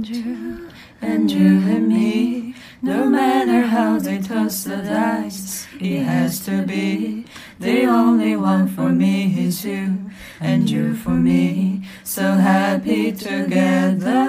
and you, and me. No matter how they toss the dice, it has to be. The only one for me is you, and you for me. So happy together.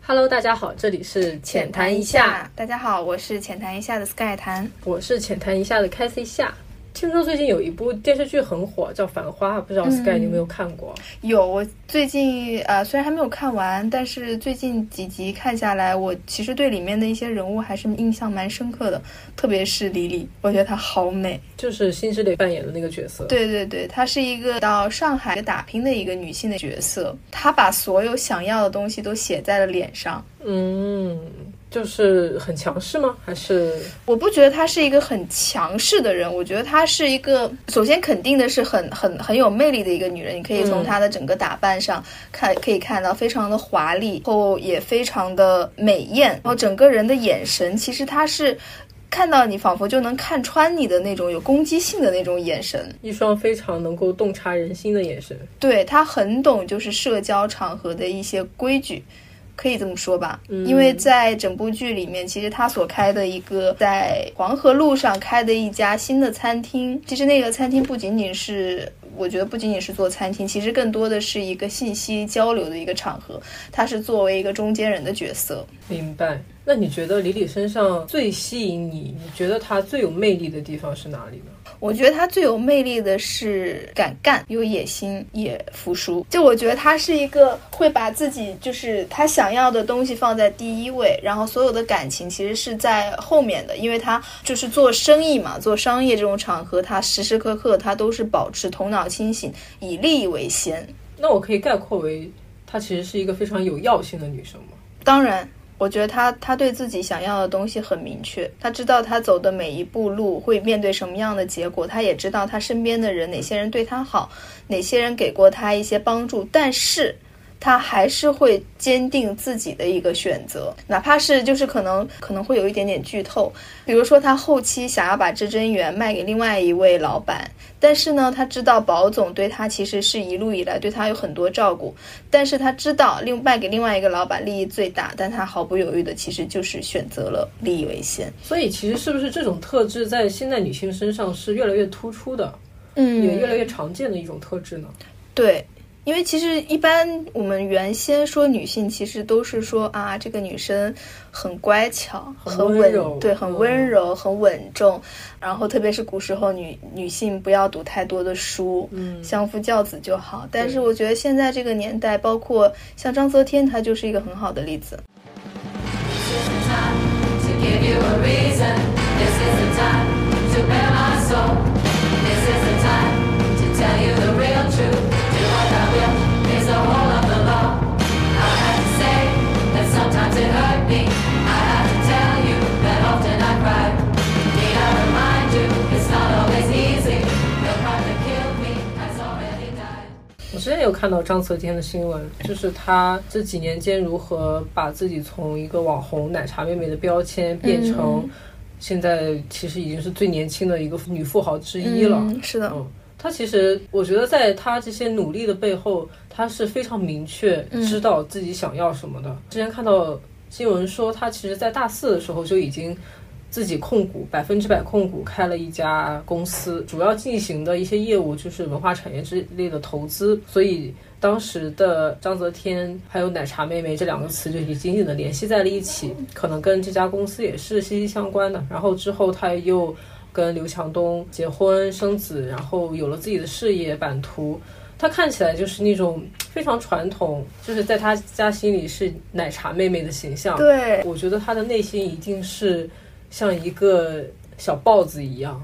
Hello，大家好，这里是浅谈一下，，大家好，我是浅谈一下的 Sky 谈。我是浅谈一下的 Cathy 夏。听说最近有一部电视剧很火，叫《繁花》，不知道 Sky 你有没有看过？有，我最近呃虽然还没有看完，但是最近几集看下来，我其实对里面的一些人物还是印象蛮深刻的，特别是李李，我觉得她好美。就是辛芷蕾扮演的那个角色。，对对对，她是一个到上海打拼的一个女性的角色，她把所有想要的东西都写在了脸上。嗯，就是很强势吗？还是我不觉得她是一个很强势的人，我觉得她是一个，首先肯定的是很很很有魅力的一个女人。你可以从嗯她的整个打扮上看，可以看到非常的华丽，然后也非常的美艳，然后整个人的眼神，其实她是。看到你，仿佛就能看穿你的那种有攻击性的那种眼神，一双非常能够洞察人心的眼神？对她很懂，就是社交场合的一些规矩，可以这么说吧。嗯因为在整部剧里面，其实他所开的一个在黄河路上开的一家新的餐厅，其实那个餐厅不仅仅是。我觉得不仅仅是做餐厅，其实更多的是一个信息交流的一个场合。他是作为一个中间人的角色。明白。那你觉得李李身上最吸引你，你觉得他最有魅力的地方是哪里呢？我觉得他最有魅力的是敢干、有野心、也服输。就我觉得他是一个会把自己就是他想要的东西放在第一位，然后所有的感情其实是在后面的，因为他就是做生意嘛，做商业这种场合，他时时刻刻他都是保持头脑清醒，以利益为先。那我可以概括为，她其实是一个非常有药性的女生吗？当然，我觉得他他对自己想要的东西很明确，他知道他走的每一步路会面对什么样的结果，他也知道他身边的人哪些人对他好，哪些人给过他一些帮助，但是。他还是会坚定自己的一个选择，哪怕是就是可能可能会有一点点剧透，比如说他后期想要把至臻园卖给另外一位老板，但是呢，他知道保总对他其实是一路以来对他有很多照顾，但是他知道另卖给另外一个老板利益最大，但他毫不犹豫的其实就是选择了利益为先。所以其实是不是这种特质在现代女性身上是越来越突出的，嗯也越来越常见的一种特质呢？对，因为其实一般我们原先说女性，其实都是说啊，这个女生很乖巧，很很稳温柔，对，很嗯温柔，很稳重。然后特别是古时候女女性不要读太多的书，嗯相夫教子就好。但是我觉得现在这个年代，包括像章泽天，她就是一个很好的例子。to give you a reason. This is the time 我之前有看到章泽天的新闻，就是他这几年间如何把自己从一个网红奶茶妹妹的标签变成现在其实已经是最年轻的一个女富豪之一了。嗯，是的，嗯，她其实我觉得在她这些努力的背后，她是非常明确知道自己想要什么的。之前看到新闻说，她其实在大四的时候就已经。自己控股百分之百控股开了一家公司，主要进行的一些业务就是文化产业之类的投资，所以当时的章泽天还有奶茶妹妹这两个词就已经紧紧的联系在了一起，可能跟这家公司也是息息相关的。然后之后他又跟刘强东结婚生子，然后有了自己的事业版图。他看起来就是那种非常传统，就是在他家心里是奶茶妹妹的形象。对，我觉得他的内心一定是像一个小豹子一样，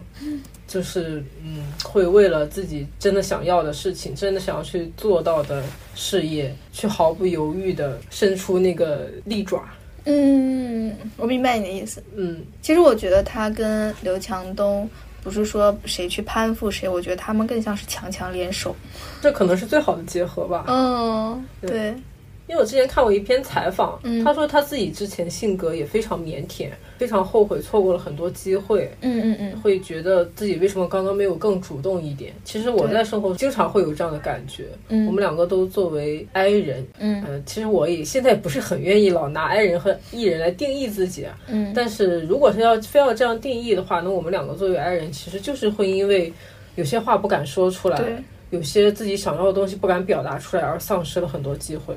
就是嗯，会为了自己真的想要的事情，真的想要去做到的事业，去毫不犹豫的伸出那个利爪。嗯，我明白你的意思。嗯，其实我觉得他跟刘强东不是说谁去攀附谁，我觉得他们更像是强强联手。这可能是最好的结合吧。嗯，对对，因为我之前看过一篇采访，嗯他说他自己之前性格也非常腼腆，非常后悔错过了很多机会，嗯嗯嗯，会觉得自己为什么刚刚没有更主动一点。其实我在生活经常会有这样的感觉。嗯我们两个都作为 I 人，嗯呃，其实我也现在不是很愿意老拿 I 人和 E 人来定义自己啊。嗯但是如果是要非要这样定义的话，那我们两个作为 I 人，其实就是会因为有些话不敢说出来，有些自己想要的东西不敢表达出来，而丧失了很多机会。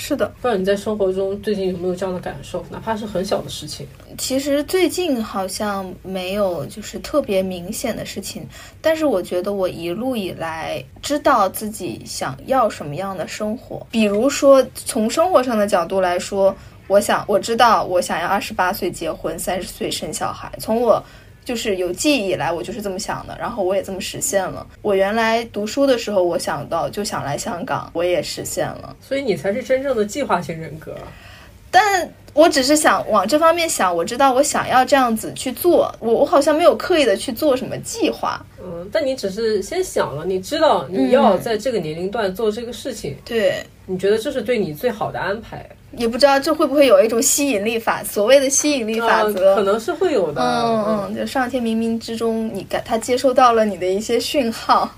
是的。不知道你在生活中最近有没有这样的感受？哪怕是很小的事情。其实最近好像没有就是特别明显的事情，但是我觉得我一路以来知道自己想要什么样的生活。比如说从生活上的角度来说，我想我知道我想要二十八岁结婚，三十岁生小孩。从我就是有记忆以来，我就是这么想的，然后我也这么实现了。我原来读书的时候，我想到就想来香港，我也实现了。所以你才是真正的计划型人格。但我只是想往这方面想，我知道我想要这样子去做，我我好像没有刻意的去做什么计划。嗯，但你只是先想了，你知道你要在这个年龄段做这个事情，对，你觉得这是对你最好的安排。也不知道这会不会有一种吸引力法，所谓的吸引力法啊则。可能是会有的。嗯嗯，就上天冥冥之中，你感他接收到了你的一些讯号，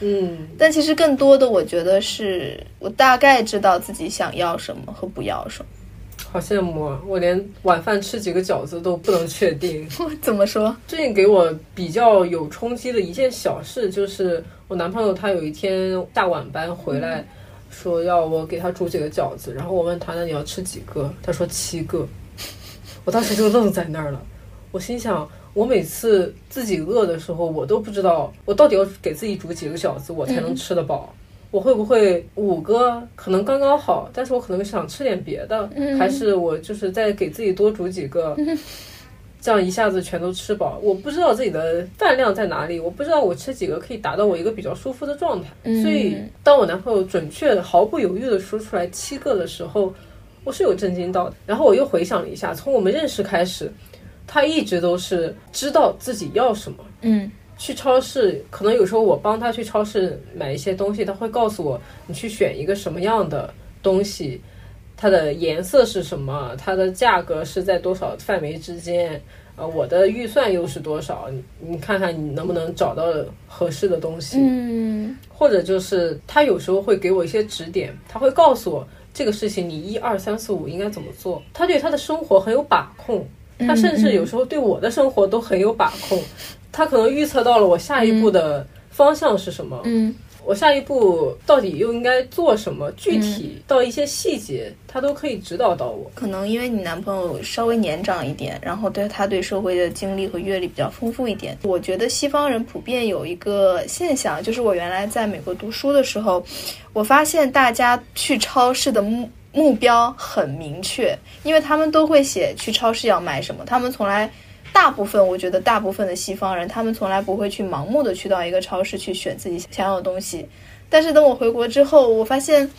嗯，但其实更多的，我觉得是我大概知道自己想要什么和不要什么。好羡慕啊！我连晚饭吃几个饺子都不能确定。怎么说？最近给我比较有冲击的一件小事，就是我男朋友他有一天下晚班回来，说要我给他煮几个饺子，然后我问他那你要吃几个？他说七个，我当时就愣在那儿了。我心想，我每次自己饿的时候，我都不知道我到底要给自己煮几个饺子，我才能吃得饱。我会不会五个可能刚刚好，但是我可能想吃点别的，还是我就是再给自己多煮几个，这样一下子全都吃饱。我不知道自己的饭量在哪里，我不知道我吃几个可以达到我一个比较舒服的状态。所以当我男朋友准确的毫不犹豫的说出来七个的时候，我是有震惊到的。然后我又回想了一下，从我们认识开始，他一直都是知道自己要什么。嗯去超市，可能有时候我帮他去超市买一些东西，他会告诉我你去选一个什么样的东西，它的颜色是什么，它的价格是在多少范围之间，呃，我的预算又是多少，你你看看你能不能找到合适的东西，嗯。或者就是他有时候会给我一些指点，他会告诉我这个事情你一二三四五应该怎么做，他对他的生活很有把控。他甚至有时候对我的生活都很有把控，他可能预测到了我下一步的方向是什么，嗯我下一步到底又应该做什么，具体到一些细节，他都可以指导到我。可能因为你男朋友稍微年长一点，然后对他对社会的经历和阅历比较丰富一点。我觉得西方人普遍有一个现象，就是我原来在美国读书的时候，我发现大家去超市的目目标很明确，因为他们都会写去超市要买什么，他们从来。大部分，我觉得大部分的西方人，他们从来不会去盲目的去到一个超市去选自己想要的东西。但是等我回国之后，我发现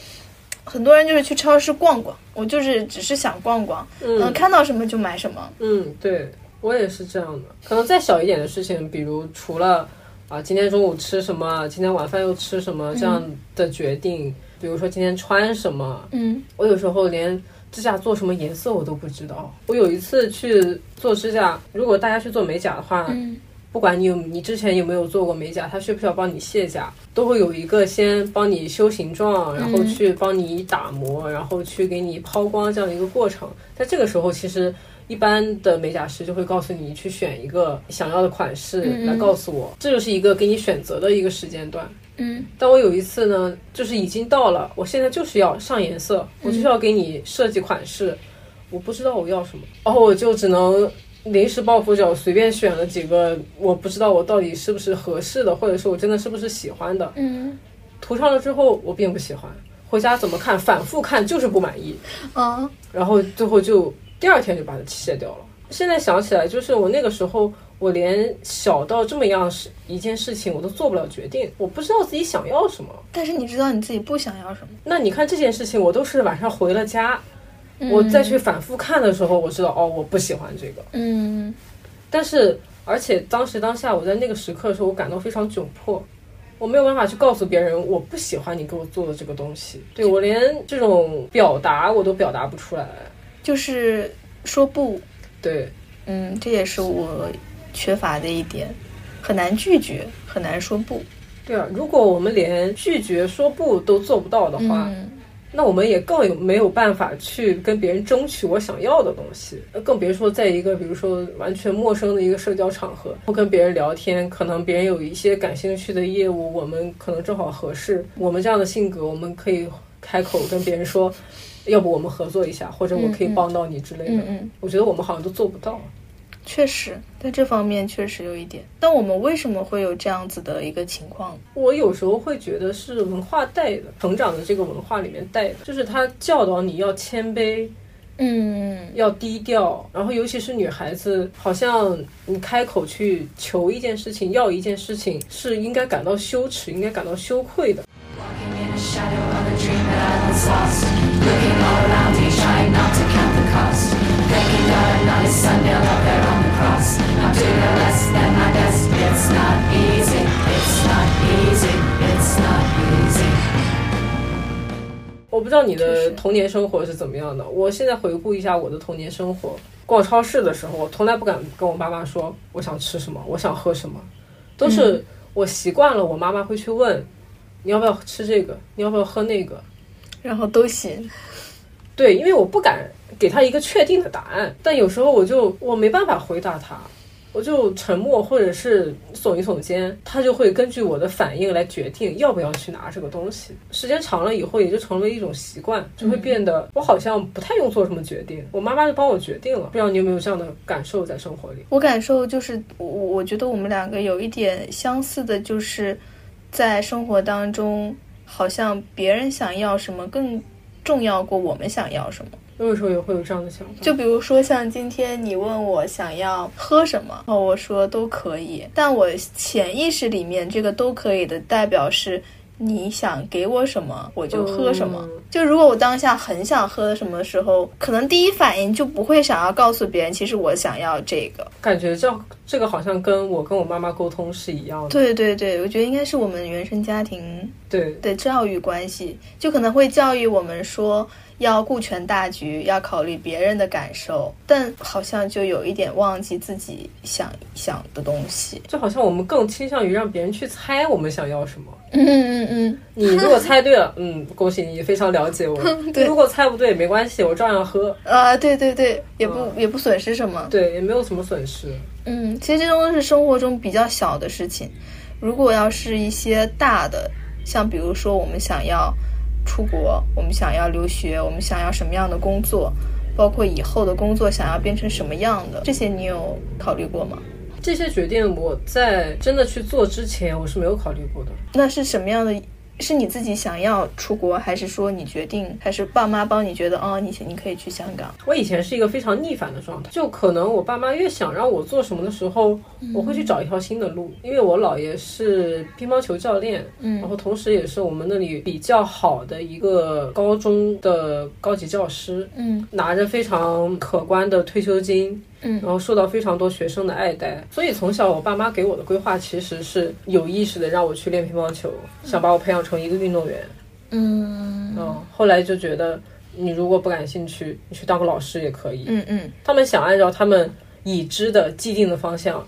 很多人就是去超市逛逛，我就是只是想逛逛，嗯，看到什么就买什么。嗯，对我也是这样的。可能再小一点的事情，比如除了啊今天中午吃什么，今天晚饭又吃什么这样的决定，比如说今天穿什么，嗯我有时候连指甲做什么颜色我都不知道。我有一次去做指甲，如果大家去做美甲的话，嗯不管你有你之前有没有做过美甲，他需不需要帮你卸甲，都会有一个先帮你修形状，然后去帮你打磨，然后去给你抛光这样一个过程。在这个时候，其实一般的美甲师就会告诉你去选一个想要的款式来告诉我，这就是一个给你选择的一个时间段。嗯但我有一次呢，就是已经到了，我现在就是要上颜色，我就是要给你设计款式，我不知道我要什么，然后我就只能临时抱佛脚，随便选了几个，我不知道我到底是不是合适的，或者是我真的是不是喜欢的。嗯涂上了之后，我并不喜欢，回家怎么看，反复看就是不满意，啊然后最后就第二天就把它卸掉了。现在想起来，就是我那个时候，我连小到这么样事一件事情我都做不了决定，我不知道自己想要什么。但是你知道你自己不想要什么，那你看这件事情，我都是晚上回了家，我再去反复看的时候，我知道哦，我不喜欢这个。嗯但是，而且当时当下，我在那个时刻的时候，我感到非常窘迫。我没有办法去告诉别人我不喜欢你给我做的这个东西，对我连这种表达我都表达不出来。就是说不，对，嗯，这也是我缺乏的一点，很难拒绝，很难说不。对啊，如果我们连拒绝说不都做不到的话，嗯那我们也更有没有办法去跟别人争取我想要的东西，呃更别说在一个比如说完全陌生的一个社交场合，不跟别人聊天，可能别人有一些感兴趣的业务，我们可能正好合适。我们这样的性格，我们可以开口跟别人说，要不我们合作一下，或者我可以帮到你之类的。嗯嗯，我觉得我们好像都做不到。确实，在这方面确实有一点。但我们为什么会有这样子的一个情况？我有时候会觉得是文化带的，成长的这个文化里面带的，就是他教导你要谦卑，嗯，要低调，然后尤其是女孩子，好像你开口去求一件事情、要一件事情，是应该感到羞耻、应该感到羞愧的。我不知道你的童年生活是怎么样的我现在回顾一下我的童年生活逛超市的时候我从来不敢跟我妈妈说我想吃什么我想喝什么都是我习惯了我妈妈会去问你要不要吃这个你要不要喝那个。然后都行。对，因为我不敢给他一个确定的答案，但有时候我就我没办法回答他，我就沉默或者是耸一耸肩，他就会根据我的反应来决定要不要去拿这个东西。时间长了以后，也就成为一种习惯，就会变得我好像不太用做什么决定，我妈妈就帮我决定了。不知道你有没有这样的感受在生活里？我感受就是，我我觉得我们两个有一点相似的，就是在生活当中，好像别人想要什么更重要过我们想要什么。我有时候也会有这样的想法，就比如说像今天你问我想要喝什么，然后我说都可以，但我潜意识里面这个都可以的代表是你想给我什么我就喝什么。嗯就如果我当下很想喝什么的时候，可能第一反应就不会想要告诉别人，其实我想要这个。感觉这这个好像跟我跟我妈妈沟通是一样的。对对对，我觉得应该是我们原生家庭对的教育关系，就可能会教育我们说要顾全大局，要考虑别人的感受，但好像就有一点忘记自己想想的东西。就好像我们更倾向于让别人去猜我们想要什么。嗯嗯嗯，你如果猜对了，嗯，恭喜你，非常了解我。对如果猜不对，没关系，我照样喝。啊，对对对，也不、嗯也不损失什么。对，也没有什么损失。嗯，其实这都是生活中比较小的事情。如果要是一些大的，像比如说我们想要出国，我们想要留学，我们想要什么样的工作，包括以后的工作想要变成什么样的，这些你有考虑过吗？这些决定我在真的去做之前，我是没有考虑过的。那是什么样的？是你自己想要出国，还是说你决定，还是爸妈帮你觉得哦，你你可以去香港？我以前是一个非常逆反的状态，就可能我爸妈越想让我做什么的时候，我会去找一条新的路。因为我姥爷是乒乓球教练，嗯然后同时也是我们那里比较好的一个高中的高级教师，嗯拿着非常可观的退休金，嗯然后受到非常多学生的爱戴，所以从小我爸妈给我的规划其实是有意识的让我去练乒乓球，想把我培养成一个运动员。嗯嗯，后来就觉得你如果不感兴趣，你去当个老师也可以。嗯嗯他们想按照他们已知的既定的方向，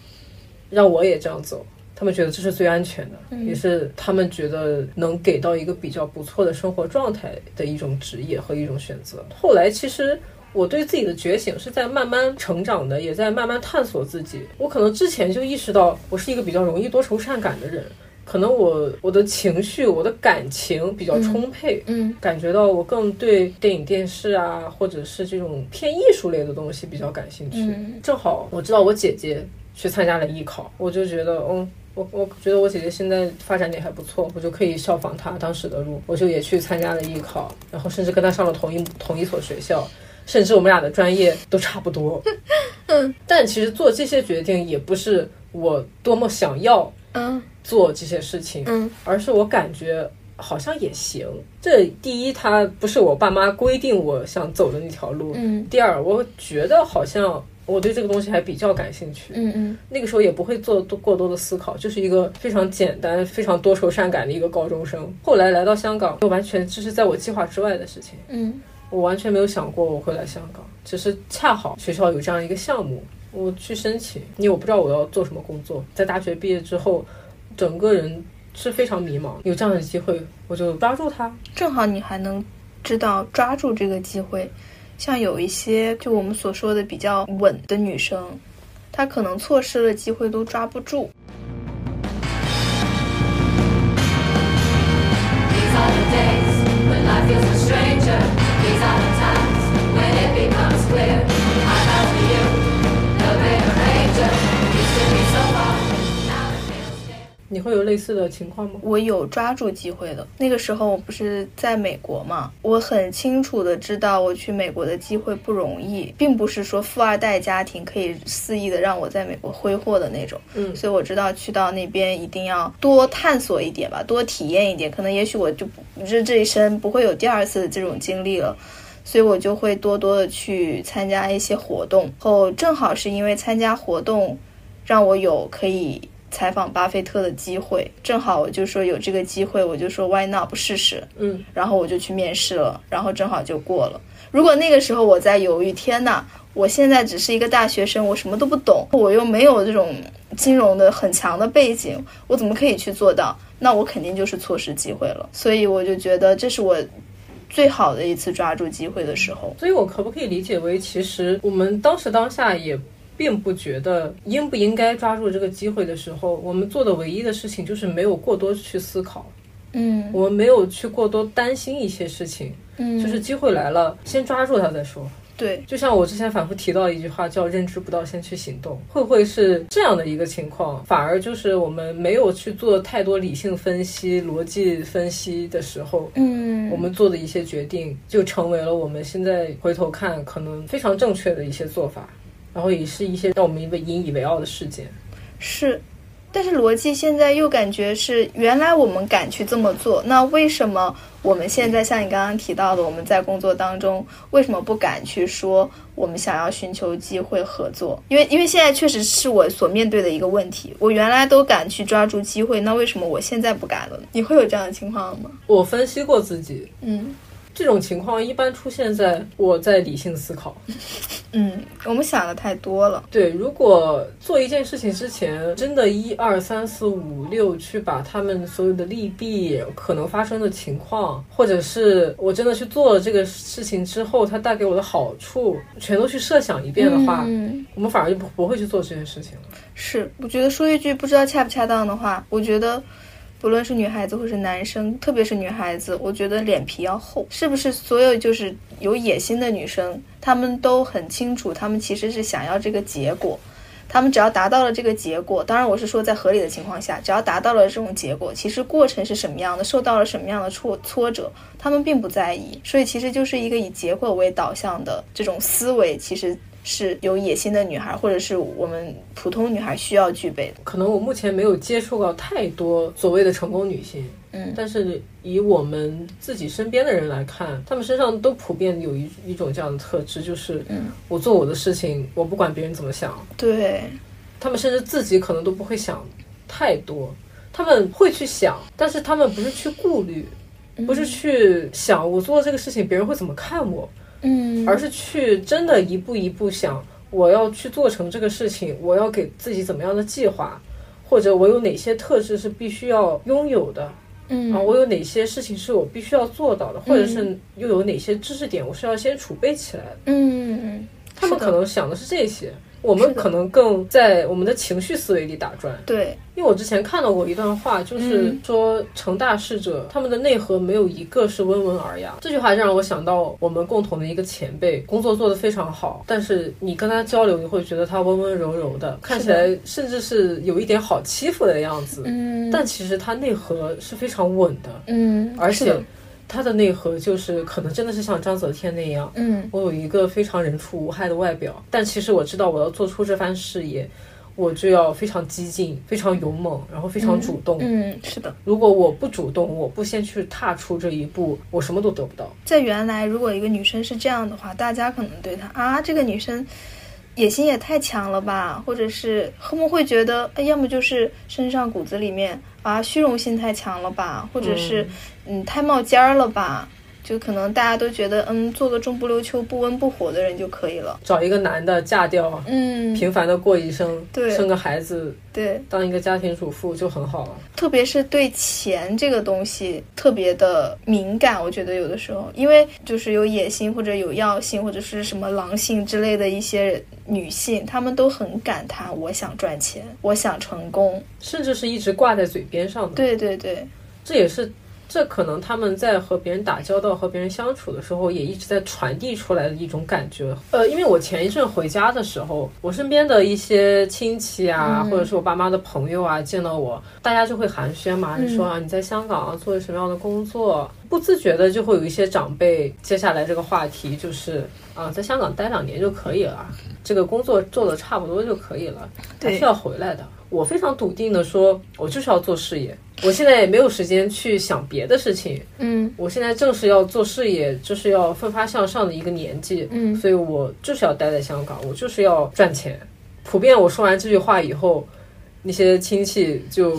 让我也这样走。他们觉得这是最安全的，也是他们觉得能给到一个比较不错的生活状态的一种职业和一种选择。后来其实我对自己的觉醒是在慢慢成长的，也在慢慢探索自己。我可能之前就意识到我是一个比较容易多愁善感的人，可能我我的情绪、我的感情比较充沛，嗯感觉到我更对电影、电视啊，或者是这种偏艺术类的东西比较感兴趣。嗯正好我知道我姐姐去参加了艺考，我就觉得，嗯，我我觉得我姐姐现在发展也还不错，我就可以效仿她当时的路，我就也去参加了艺考，然后甚至跟她上了同一同一所学校。甚至我们俩的专业都差不多，嗯，但其实做这些决定也不是我多么想要嗯。做这些事情，嗯。而是我感觉好像也行。这第一，它不是我爸妈规定我想走的那条路；嗯。第二，我觉得好像我对这个东西还比较感兴趣。嗯嗯。那个时候也不会做多过多的思考，就是一个非常简单、非常多愁善感的一个高中生。后来来到香港，就完全就是在我计划之外的事情，嗯我完全没有想过我会来香港，只是恰好学校有这样一个项目，我去申请，因为我不知道我要做什么工作。在大学毕业之后，整个人是非常迷茫，有这样的机会，我就抓住它。正好你还能知道抓住这个机会。像有一些就我们所说的比较稳的女生，她可能错失了机会都抓不住。你会有类似的情况吗？我有抓住机会的。那个时候我不是在美国嘛，我很清楚的知道我去美国的机会不容易，并不是说富二代家庭可以肆意的让我在美国挥霍的那种。嗯所以我知道去到那边一定要多探索一点吧，多体验一点，可能也许我就不这这一生不会有第二次的这种经历了。所以我就会多多的去参加一些活动，后正好是因为参加活动，让我有可以采访巴菲特的机会，正好我就说有这个机会，我就说 why not 不试试，嗯，然后我就去面试了，然后正好就过了。如果那个时候我在犹豫，天呐，我现在只是一个大学生，我什么都不懂，我又没有这种金融的很强的背景，我怎么可以去做到？那我肯定就是错失机会了。所以我就觉得这是我最好的一次抓住机会的时候。所以我可不可以理解为，其实我们当时当下也并不觉得应不应该抓住这个机会的时候，我们做的唯一的事情就是没有过多去思考，嗯。我们没有去过多担心一些事情，嗯，就是机会来了，先抓住它再说。对，就像我之前反复提到的一句话，叫“认知不到，先去行动”，会不会是这样的一个情况？反而就是我们没有去做太多理性分析、逻辑分析的时候，嗯，我们做的一些决定，就成为了我们现在回头看可能非常正确的一些做法，然后也是一些让我们引以为傲的事件。是，但是逻辑现在又感觉是原来我们敢去这么做，那为什么我们现在像你刚刚提到的，我们在工作当中为什么不敢去说我们想要寻求机会合作？因为因为现在确实是我所面对的一个问题，我原来都敢去抓住机会，那为什么我现在不敢了呢？你会有这样的情况吗？我分析过自己，嗯这种情况一般出现在我在理性思考。嗯，我们想的太多了。对，如果做一件事情之前，真的一二三四五六去把他们所有的利弊、可能发生的情况，或者是我真的去做了这个事情之后，它带给我的好处，全都去设想一遍的话，嗯，我们反而就不不会去做这件事情了。是，我觉得说一句不知道恰不恰当的话，我觉得不论是女孩子或是男生，特别是女孩子，我觉得脸皮要厚。是不是所有就是有野心的女生，她们都很清楚，她们其实是想要这个结果。她们只要达到了这个结果，当然我是说在合理的情况下，只要达到了这种结果，其实过程是什么样的，受到了什么样的挫挫折，她们并不在意。所以其实就是一个以结果为导向的这种思维，其实是有野心的女孩，或者是我们普通女孩需要具备的。可能我目前没有接触到太多所谓的成功女性，嗯。但是以我们自己身边的人来看，他们身上都普遍有一一种这样的特质，就是嗯。我做我的事情，我不管别人怎么想，对，他们甚至自己可能都不会想太多，他们会去想，但是他们不是去顾虑，不是去想我做这个事情别人会怎么看我，嗯，而是去真的一步一步想，我要去做成这个事情，我要给自己怎么样的计划，或者我有哪些特质是必须要拥有的，嗯。啊，我有哪些事情是我必须要做到的，或者是又有哪些知识点我是要先储备起来的。嗯，他们可能想的是这些，我们可能更在我们的情绪思维里打转。对，因为我之前看到过一段话，就是嗯说成大事者他们的内核没有一个是温文尔雅。这句话让我想到我们共同的一个前辈，工作做得非常好，但是你跟他交流，你会觉得他温温柔柔的，看起来甚至是有一点好欺负的样子。嗯，但其实他内核是非常稳的，嗯，而且他的内核就是可能真的是像章泽天那样，嗯我有一个非常人畜无害的外表，但其实我知道我要做出这番事业，我就要非常激进、非常勇猛，然后非常主动。嗯，是的，如果我不主动，我不先去踏出这一步，我什么都得不到。在原来，如果一个女生是这样的话，大家可能对她啊，这个女生野心也太强了吧，或者是他们会觉得，哎，要么就是身上骨子里面啊虚荣心太强了吧，或者是嗯太冒尖儿了吧。就可能大家都觉得，嗯，做个中不溜秋、不温不火的人就可以了。找一个男的嫁掉，嗯，平凡的过一生，对生个孩子，对，当一个家庭主妇就很好了。特别是对钱这个东西特别的敏感，我觉得有的时候，因为就是有野心或者有药性或者是什么狼性之类的一些女性，她们都很感叹：我想赚钱，我想成功。甚至是一直挂在嘴边上的。对对对，这也是这可能他们在和别人打交道、和别人相处的时候，也一直在传递出来的一种感觉。呃，因为我前一阵回家的时候，我身边的一些亲戚啊，或者是我爸妈的朋友啊，见到我，大家就会寒暄嘛，就说啊你在香港做什么样的工作，不自觉的就会有一些长辈接下来这个话题就是啊，在香港待两年就可以了，这个工作做的差不多就可以了，还是要回来的。我非常笃定的说，我就是要做事业。我现在也没有时间去想别的事情，嗯。我现在正是要做事业，就是要奋发向上的一个年纪，嗯。所以我就是要待在香港，我就是要赚钱。普遍我说完这句话以后，那些亲戚就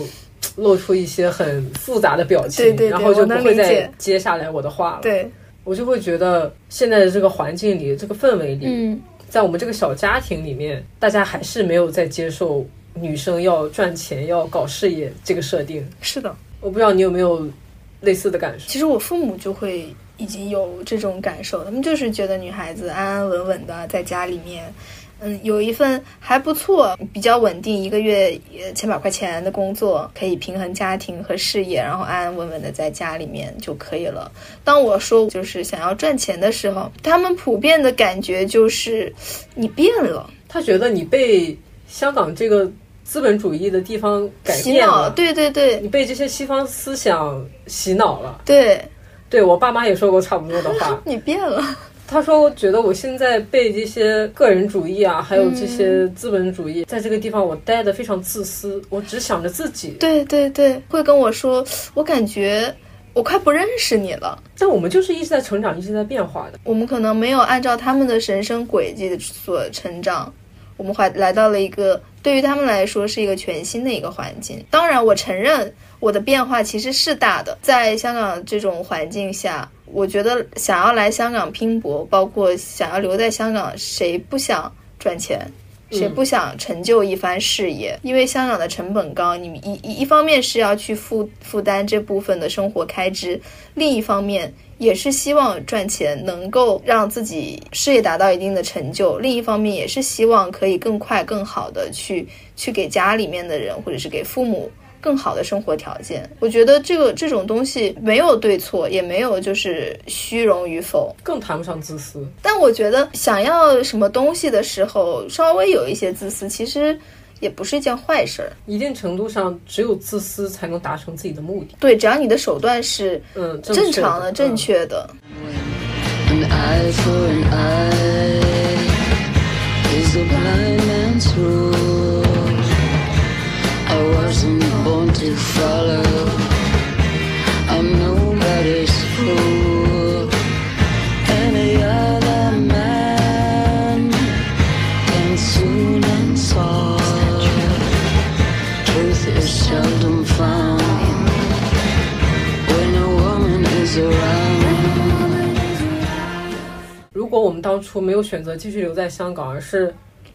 露出一些很复杂的表情，对对对然后就不会再接下来我的话了。对，我就会觉得现在的这个环境里，这个氛围里，嗯。在我们这个小家庭里面，大家还是没有在接受女生要赚钱、要搞事业这个设定。是的。我不知道你有没有类似的感受？其实我父母就会已经有这种感受，他们就是觉得女孩子安安稳稳的在家里面，嗯，有一份还不错、比较稳定，一个月呃千把块钱的工作，可以平衡家庭和事业，然后安安稳稳的在家里面就可以了。当我说就是想要赚钱的时候，他们普遍的感觉就是你变了，他觉得你被香港这个资本主义的地方改洗脑，变了，对对对你被这些西方思想洗脑了。对，对我爸妈也说过差不多的话，你变了，他说我觉得我现在被这些个人主义啊，还有这些资本主义，在这个地方我待的非常自私，我只想着自己。对对对，会跟我说，我感觉我快不认识你了。但我们就是一直在成长，一直在变化的。我们可能没有按照他们的人生轨迹所成长，我们还来到了一个对于他们来说是一个全新的一个环境。当然，我承认我的变化其实是大的，在香港这种环境下，我觉得想要来香港拼搏，包括想要留在香港，谁不想赚钱？谁不想成就一番事业？因为香港的成本高，你一一一方面是要去负负担这部分的生活开支，另一方面也是希望赚钱能够让自己事业达到一定的成就，另一方面也是希望可以更快、更好的去去给家里面的人或者是给父母。更好的生活条件，我觉得这个这种东西没有对错，也没有就是虚荣与否，更谈不上自私。但我觉得想要什么东西的时候，稍微有一些自私，其实也不是一件坏事儿。一定程度上，只有自私才能达成自己的目的。对，只要你的手段是嗯，正常的、正嗯确的。An eye for an eye is a blind man's rule. I wasn't born to follow. I'm nobody's fool. 果我们当初没有选择继续留在香港，而是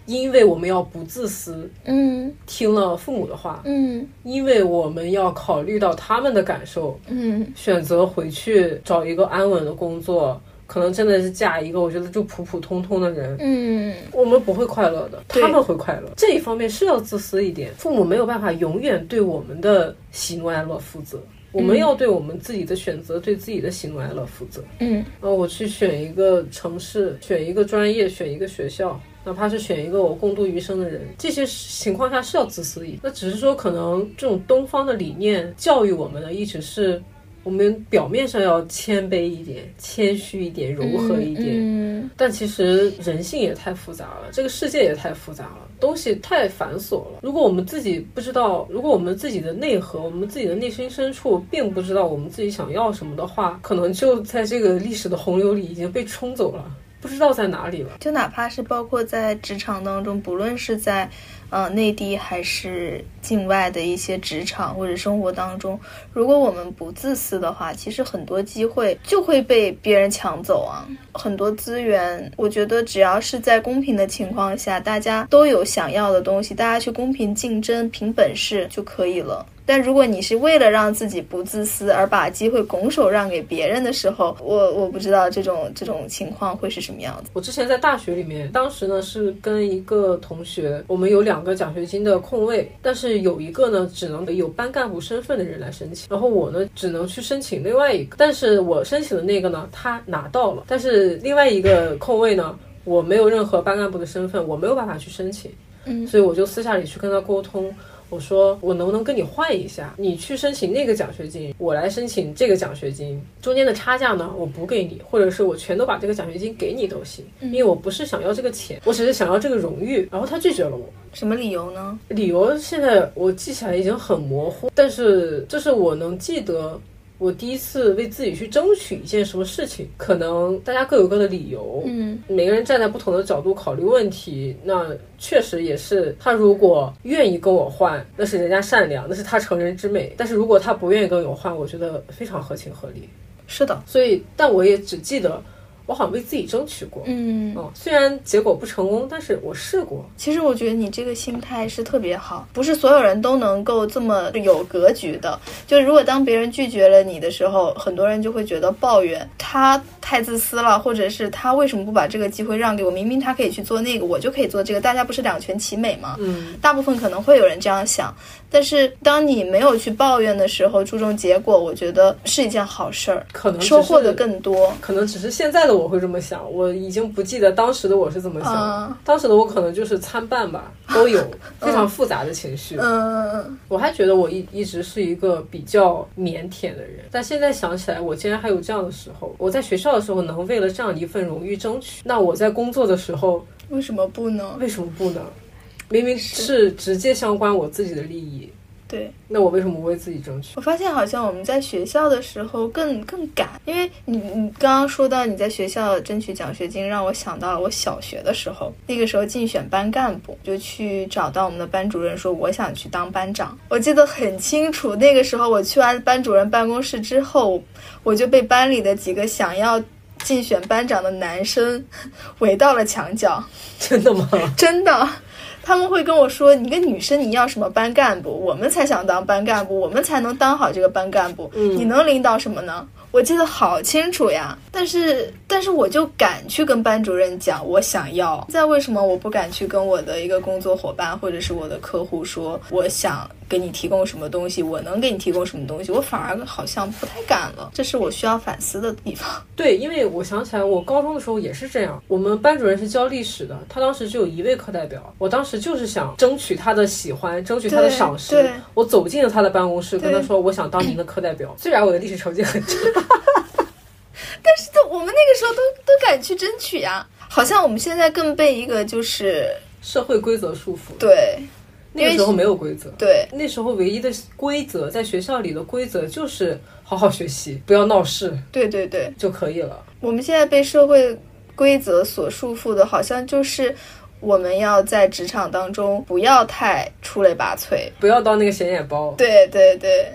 因为我们要不自私，嗯。听了父母的话，嗯。因为我们要考虑到他们的感受，嗯，选择回去找一个安稳的工作，可能真的是嫁一个我觉得就普普通通的人，嗯，我们不会快乐的，他们会快乐。这一方面是要自私一点，父母没有办法永远对我们的喜怒哀乐负责。我们要对我们自己的选择、对自己的喜怒哀乐负责。嗯，呃，我去选一个城市，选一个专业，选一个学校，哪怕是选一个我共度余生的人，这些情况下是要自私一点。那只是说，可能这种东方的理念教育我们的，一直是我们表面上要谦卑一点、谦虚一点、柔和一点。嗯，但其实人性也太复杂了，这个世界也太复杂了，东西太繁琐了。如果我们自己不知道，如果我们自己的内核，我们自己的内心深处并不知道我们自己想要什么的话，可能就在这个历史的洪流里已经被冲走了。不知道在哪里了。就哪怕是包括在职场当中，不论是在呃内地还是境外的一些职场或者生活当中，如果我们不自私的话，其实很多机会就会被别人抢走啊。很多资源，我觉得只要是在公平的情况下，大家都有想要的东西，大家去公平竞争，凭本事就可以了。但如果你是为了让自己不自私而把机会拱手让给别人的时候，我我不知道这种这种情况会是什么样子。我之前在大学里面，当时呢是跟一个同学，我们有两个奖学金的空位，但是有一个呢只能给有班干部身份的人来申请，然后我呢只能去申请另外一个，但是我申请的那个呢他拿到了，但是另外一个空位呢我没有任何班干部的身份，我没有办法去申请，嗯所以我就私下里去跟他沟通。我说我能不能跟你换一下？你去申请那个奖学金，我来申请这个奖学金，中间的差价呢，我补给你，或者是我全都把这个奖学金给你都行，因为我不是想要这个钱，我只是想要这个荣誉。然后他拒绝了我，什么理由呢？理由现在我记起来已经很模糊，但是这是我能记得我第一次为自己去争取一件什么事情，可能大家各有各的理由，嗯，每个人站在不同的角度考虑问题，那确实也是他如果愿意跟我换，那是人家善良，那是他成人之美。但是如果他不愿意跟我换，我觉得非常合情合理。是的，所以，但我也只记得我好像为自己争取过。嗯，哦，虽然结果不成功，但是我试过。其实我觉得你这个心态是特别好，不是所有人都能够这么有格局的。就如果当别人拒绝了你的时候，很多人就会觉得抱怨他太自私了，或者是他为什么不把这个机会让给我？明明他可以去做那个，我就可以做这个，大家不是两全其美吗？嗯，大部分可能会有人这样想，但是当你没有去抱怨的时候，注重结果，我觉得是一件好事儿，可能收获的更多。可能只是现在的我会这么想，我已经不记得当时的我是怎么想。啊当时的我可能就是参半吧，都有非常复杂的情绪。嗯，我还觉得我一一直是一个比较腼腆的人，但现在想起来，我竟然还有这样的时候。我在学校的时候能为了这样一份荣誉争取，那我在工作的时候为什么不呢？为什么不呢？明明是直接相关我自己的利益，对。那我为什么不为自己争取？我发现好像我们在学校的时候更更赶，因为你你刚刚说到你在学校争取奖学金，让我想到了我小学的时候，那个时候竞选班干部，就去找到我们的班主任说我想去当班长。我记得很清楚，那个时候我去完班主任办公室之后，我就被班里的几个想要竞选班长的男生 围到了墙角，真的吗？真的。他们会跟我说：“你个女生，你要什么班干部？我们才想当班干部，我们才能当好这个班干部。嗯你能领导什么呢？”我记得好清楚呀，但是但是我就敢去跟班主任讲我想要。现在为什么我不敢去跟我的一个工作伙伴或者是我的客户说我想给你提供什么东西，我能给你提供什么东西？我反而好像不太敢了，这是我需要反思的地方。对，因为我想起来，我高中的时候也是这样。我们班主任是教历史的，他当时只有一位课代表，我当时就是想争取他的喜欢，争取他的赏识对。我走进了他的办公室，跟他说我想当您的课代表。虽然我的历史成绩很差，但是都我们那个时候都都敢去争取呀，好像我们现在更被一个就是社会规则束缚。对那个时候没有规则。对那时候唯一的规则，在学校里的规则就是好好学习，不要闹事对对对，就可以了。我们现在被社会规则所束缚的，好像就是我们要在职场当中不要太出类拔萃。不要当那个显眼包，对对对，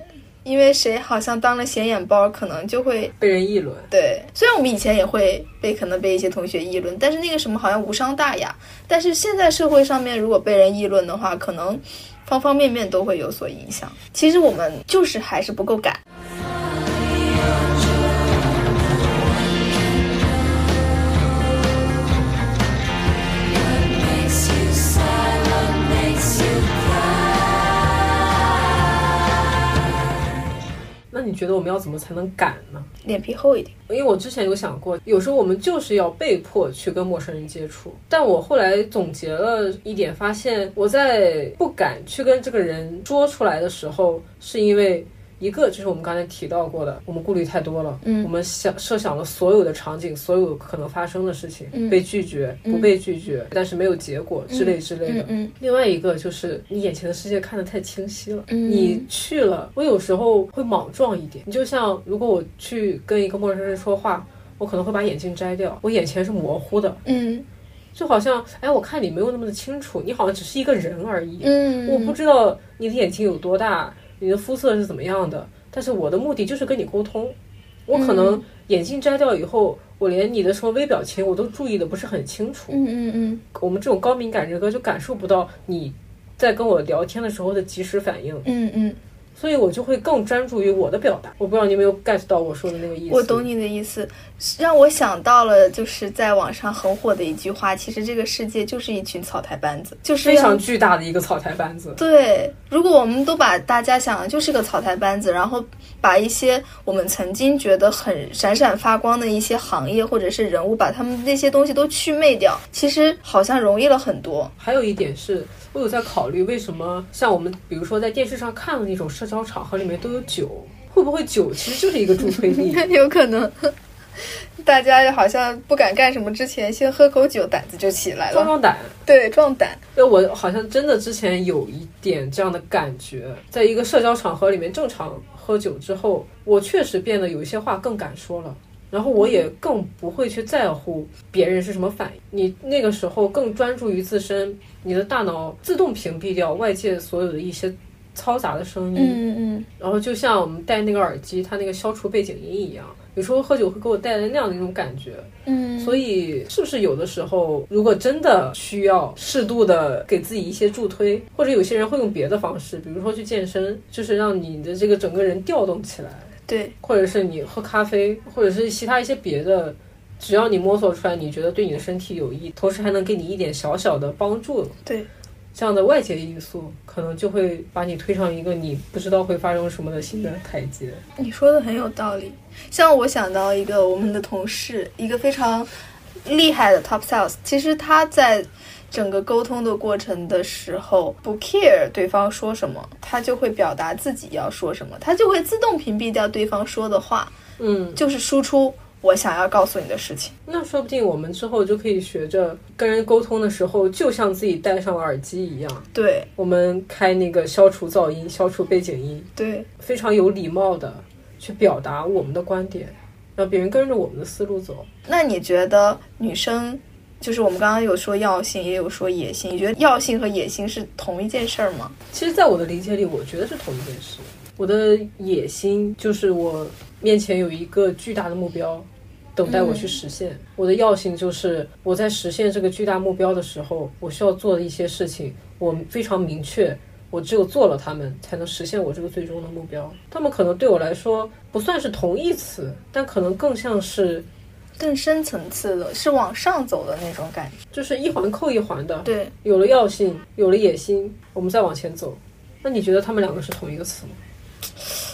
因为谁好像当了显眼包，可能就会被人议论。对。虽然我们以前也会被可能被一些同学议论，但是那个什么好像无伤大雅。但是现在社会上面如果被人议论的话，可能方方面面都会有所影响。其实我们就是还是不够敢。觉得我们要怎么才能敢呢？脸皮厚一点，因为我之前有想过，有时候我们就是要被迫去跟陌生人接触。但我后来总结了一点，发现我在不敢去跟这个人说出来的时候，是因为一个就是我们刚才提到过的，我们顾虑太多了，嗯。我们想设想了所有的场景，所有可能发生的事情，嗯。被拒绝、不被拒绝，但是没有结果之类之类的。另外一个就是你眼前的世界看得太清晰了，嗯。你去了，我有时候会莽撞一点。你就像如果我去跟一个陌生人说话，我可能会把眼镜摘掉，我眼前是模糊的，嗯。就好像哎，我看你没有那么的清楚，你好像只是一个人而已。嗯，我不知道你的眼睛有多大，你的肤色是怎么样的，但是我的目的就是跟你沟通。我可能眼镜摘掉以后，我连你的什么微表情我都注意的不是很清楚。嗯嗯嗯，我们这种高敏感人格就感受不到你在跟我聊天的时候的及时反应，嗯嗯，所以我就会更专注于我的表达。我不知道你有没有 get 到我说的那个意思？我懂你的意思，让我想到了就是在网上很火的一句话，其实这个世界就是一群草台班子，就是非常巨大的一个草台班子。对，如果我们都把大家想的就是个草台班子，然后把一些我们曾经觉得很闪闪发光的一些行业或者是人物，把他们那些东西都祛魅掉，其实好像容易了很多。还有一点是，我有在考虑，为什么像我们比如说在电视上看的那种社交场合里面都有酒，会不会酒其实就是一个助推力？有可能，大家好像不敢干什么之前，先喝口酒，胆子就起来了。壮壮胆。对，壮胆。因为我好像真的之前有一点这样的感觉，在一个社交场合里面正常喝酒之后，我确实变得有一些话更敢说了。然后我也更不会去在乎别人是什么反应，你那个时候更专注于自身，你的大脑自动屏蔽掉外界所有的一些嘈杂的声音，嗯嗯然后就像我们戴那个耳机，它那个消除背景音一样，有时候喝酒会给我带来那样的一种感觉。嗯，所以，是不是有的时候，如果真的需要适度的给自己一些助推，或者有些人会用别的方式，比如说去健身，就是让你的这个整个人调动起来，对，或者是你喝咖啡，或者是其他一些别的，只要你摸索出来，你觉得对你的身体有益，同时还能给你一点小小的帮助，对，这样的外界因素，可能就会把你推上一个你不知道会发生什么的新的台阶。你说的很有道理。像我想到一个我们的同事，一个非常厉害的 top sales，其实他在整个沟通的过程的时候，不 care 对方说什么，他就会表达自己要说什么，他就会自动屏蔽掉对方说的话，嗯，就是输出我想要告诉你的事情。那说不定我们之后就可以学着跟人沟通的时候，就像自己戴上了耳机一样，对我们开那个消除噪音、消除背景音，对，非常有礼貌的去表达我们的观点，让别人跟着我们的思路走。那你觉得女生？就是我们刚刚有说药性，也有说野性。你觉得药性和野性是同一件事儿吗？其实，在我的理解里，我觉得是同一件事。我的野心就是我面前有一个巨大的目标，等待我去实现。我的药性就是我在实现这个巨大目标的时候，我需要做的一些事情，我非常明确。我只有做了它们，才能实现我这个最终的目标。他们可能对我来说不算是同义词，但可能更像是更深层次的，是往上走的那种感觉。就是一环扣一环的。对，有了药性，有了野心，我们再往前走。那你觉得他们两个是同一个词吗？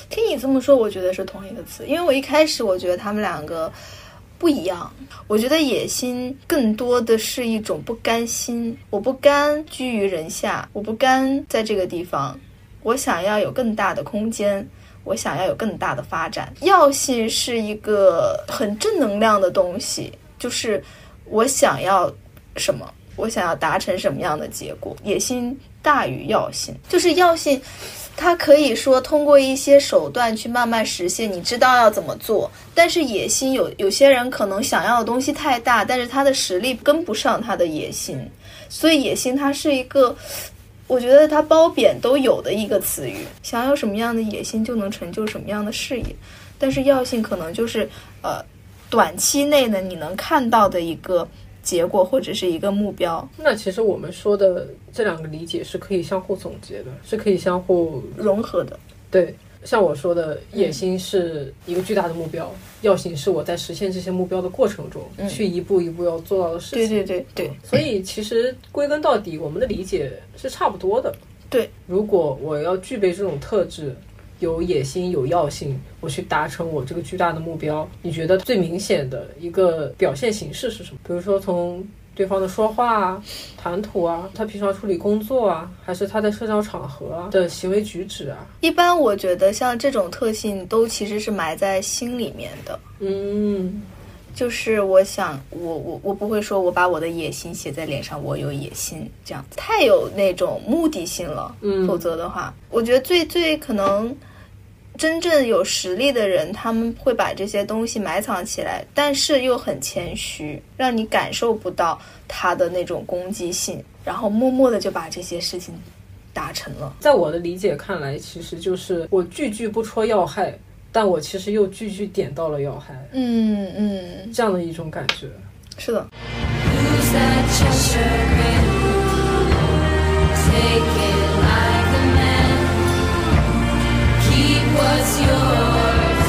听你这么说，我觉得是同一个词，因为我一开始我觉得他们两个不一样。我觉得野心更多的是一种不甘心，我不甘居于人下，我不甘在这个地方，我想要有更大的空间，我想要有更大的发展。药性是一个很正能量的东西，就是我想要什么，我想要达成什么样的结果。野心大于药性，就是药性。他可以说通过一些手段去慢慢实现，你知道要怎么做。但是野心有有些人可能想要的东西太大，但是他的实力跟不上他的野心，所以野心它是一个，我觉得它褒贬都有的一个词语。想要什么样的野心，就能成就什么样的事业。但是药性可能就是呃，短期内呢你能看到的一个结果或者是一个目标那其实我们说的这两个理解是可以相互总结的，是可以相互融合的。对。像我说的，野心是一个巨大的目标，药性是我在实现这些目标的过程中、去一步一步要做到的事情。对对对对，所以其实归根到底，我们的理解是差不多的。对，如果我要具备这种特质，有野心、有药性，我去达成我这个巨大的目标，你觉得最明显的一个表现形式是什么？比如说从对方的说话啊、谈吐啊，他平常处理工作啊，还是他在社交场合啊的行为举止啊？一般我觉得像这种特性都其实是埋在心里面的。嗯，就是我想，我我我不会说我把我的野心写在脸上，我有野心这样子，太有那种目的性了。嗯否则的话，我觉得最最可能真正有实力的人，他们会把这些东西埋藏起来，但是又很谦虚，让你感受不到他的那种攻击性，然后默默的就把这些事情达成了。在我的理解看来，其实就是我句句不戳要害，但我其实又句句点到了要害，嗯嗯，这样的一种感觉。是的，Who's that Cheshire grin? Take it like a man. Keep what's yours.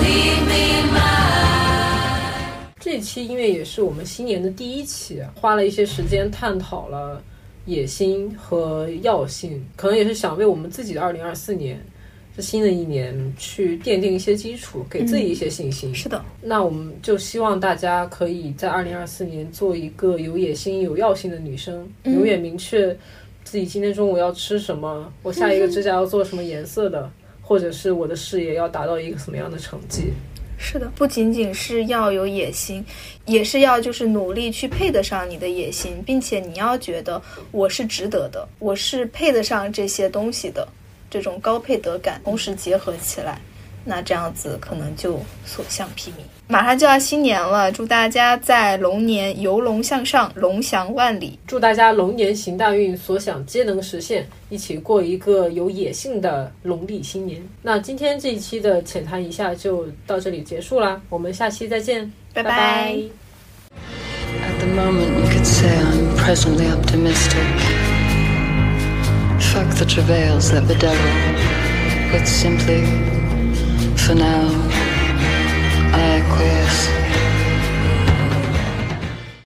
Leave me mine. 这期音乐也是我们新年的第一期，花了一些时间探讨了野心和药性，可能也是想为我们自己的二零二四年，这新的一年去奠定一些基础，给自己一些信心。是的，那我们就希望大家可以在二零二四年做一个有野心、有药性的女生，永远明确自己今天中午要吃什么，我下一个指甲要做什么颜色的，或者是我的事业要达到一个什么样的成绩。是的，不仅仅是要有野心，也是要就是努力去配得上你的野心，并且你要觉得我是值得的，我是配得上这些东西的，这种高配得感同时结合起来，那这样子可能就所向披靡。马上就要新年了，祝大家在龙年游龙向上，龙翔万里。祝大家龙年行大运，所想皆能实现，一起过一个有野性的龙历新年。那今天这一期的浅谈一下就到这里结束啦，我们下期再见，拜拜拜 At the moment, you could say I'm presently optimistic. Fuck the travails that bedevil. But simply, for now, I acquiesce.